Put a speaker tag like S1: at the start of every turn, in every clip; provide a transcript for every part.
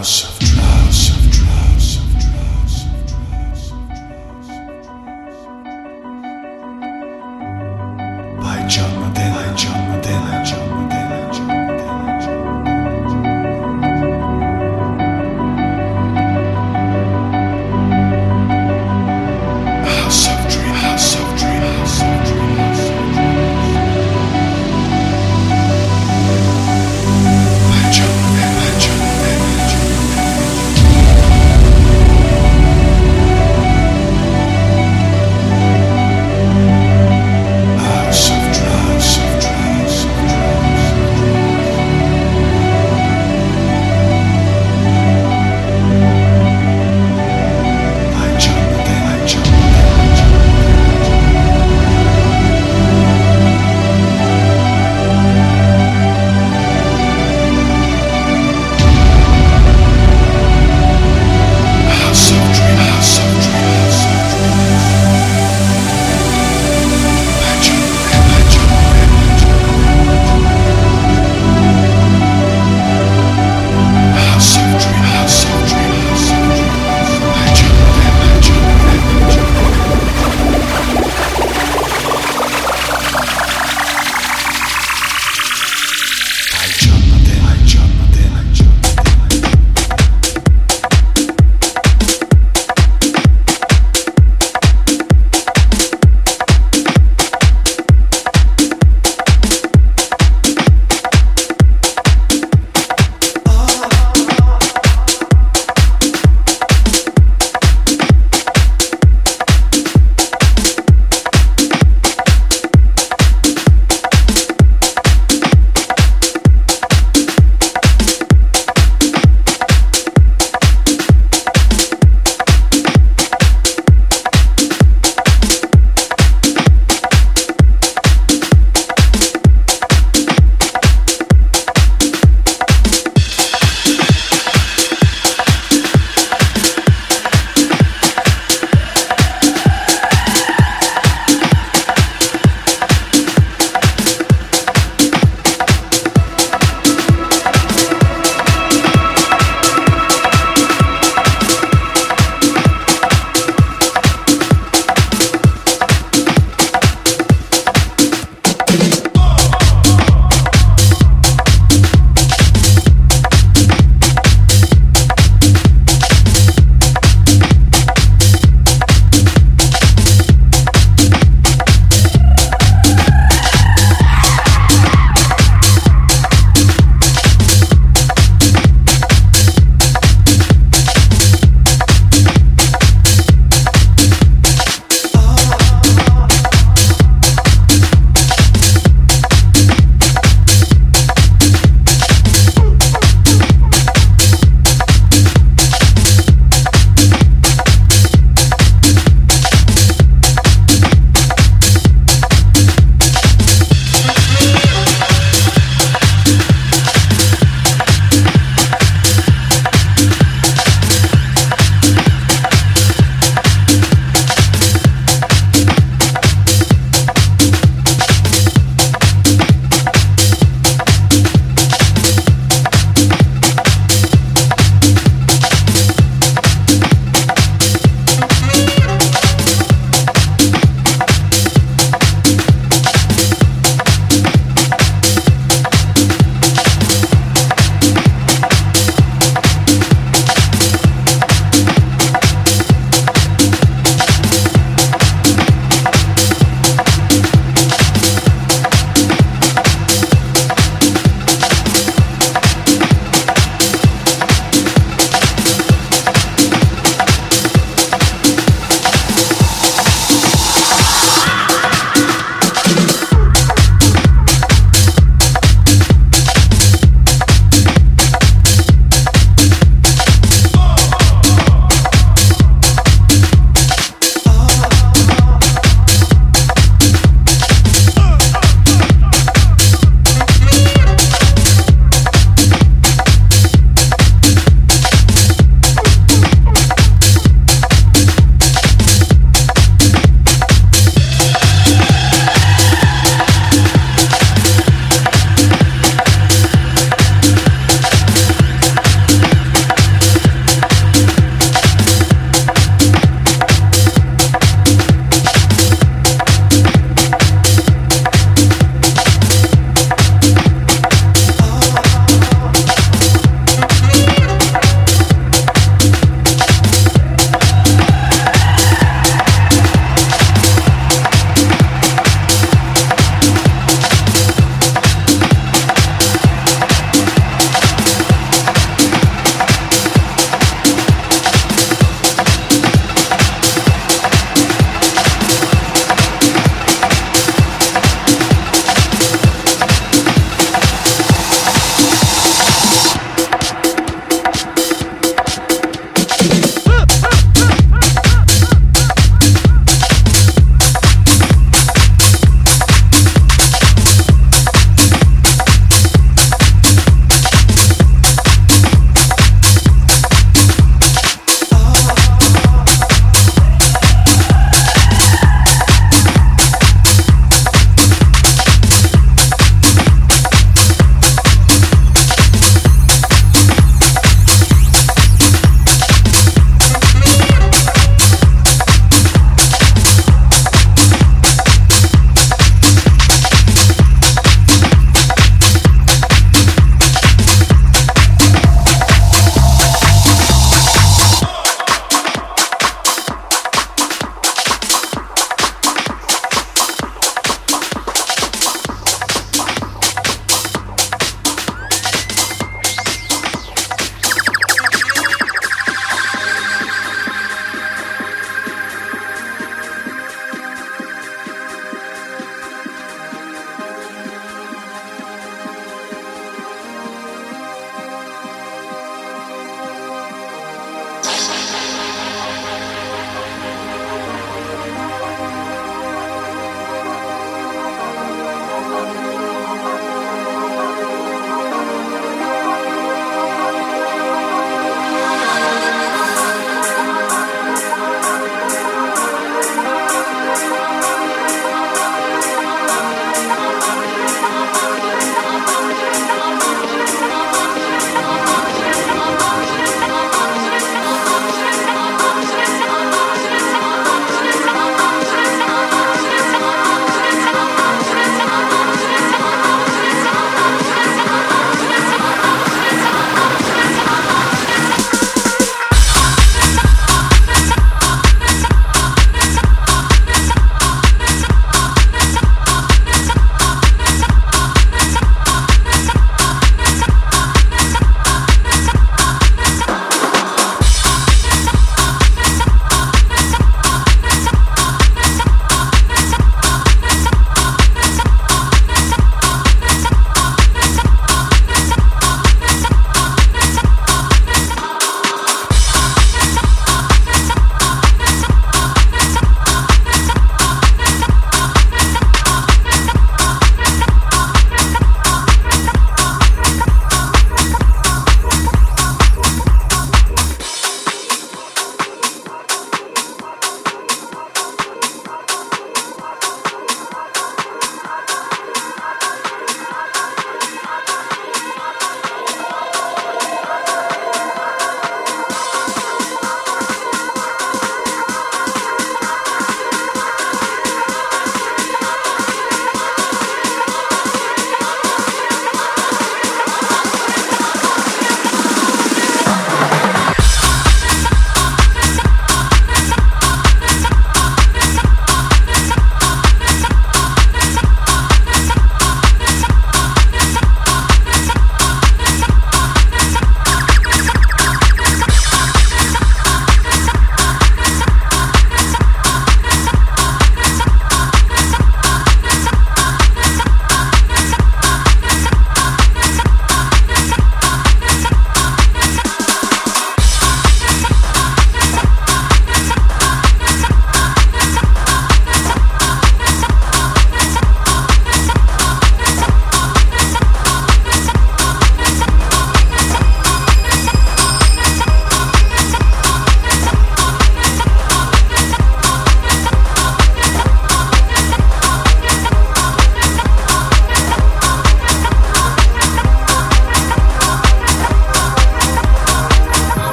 S1: House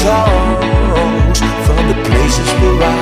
S2: songs from the places where I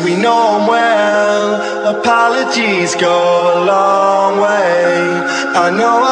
S2: We know him well. Apologies go a long way. I know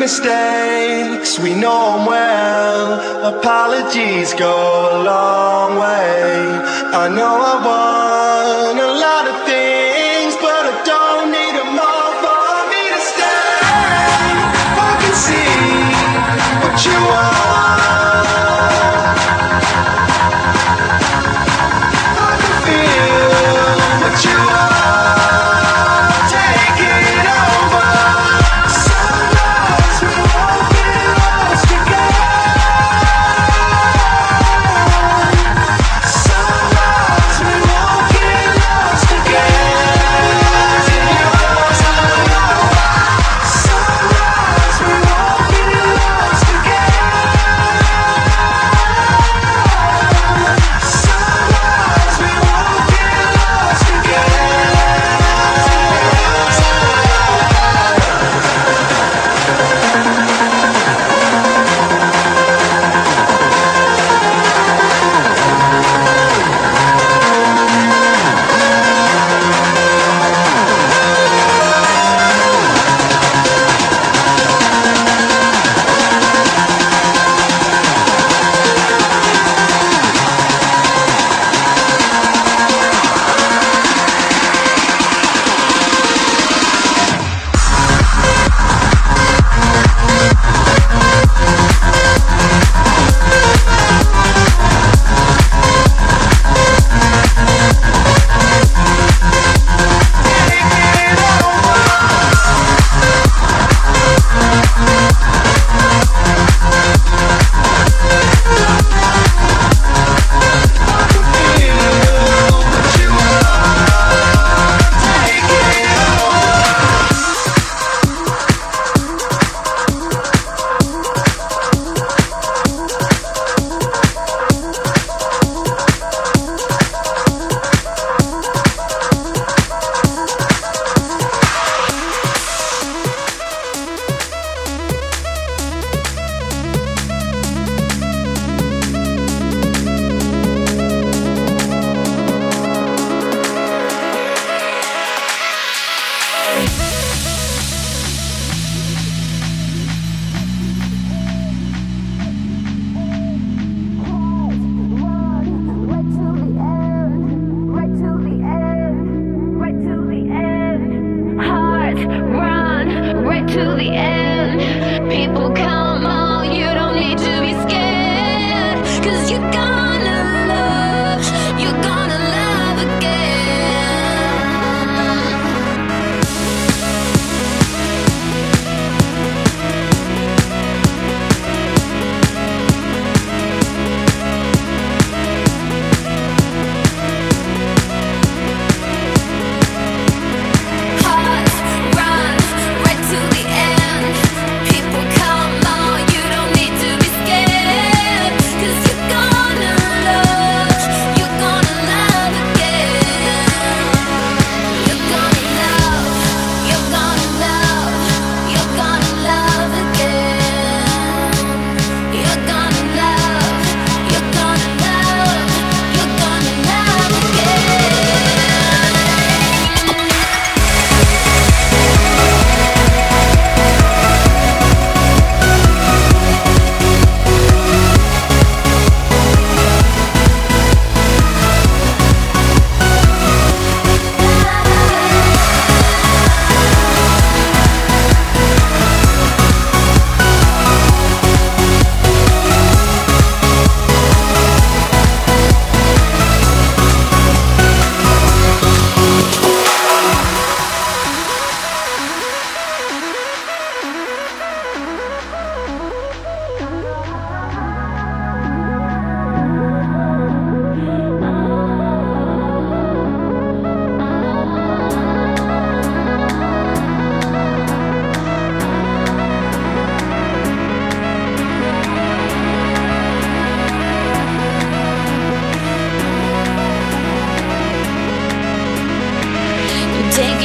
S2: mistakes, we know 'em well. Apologies go a long way. I know I want a lot of things, but I don't need 'em all for me to stay. I can see what you are.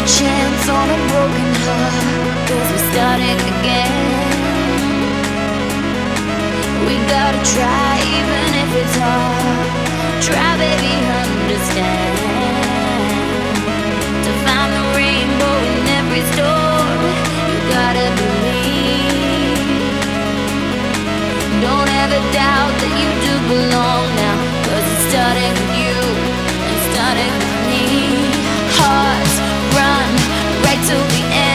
S3: chance on a broken heart Cause we started again. We gotta try even if it's hard. Try baby understand. To find the rainbow in every storm You gotta believe. Don't ever doubt that you do belong now Cause it started with you And starting with me. Heart to the end.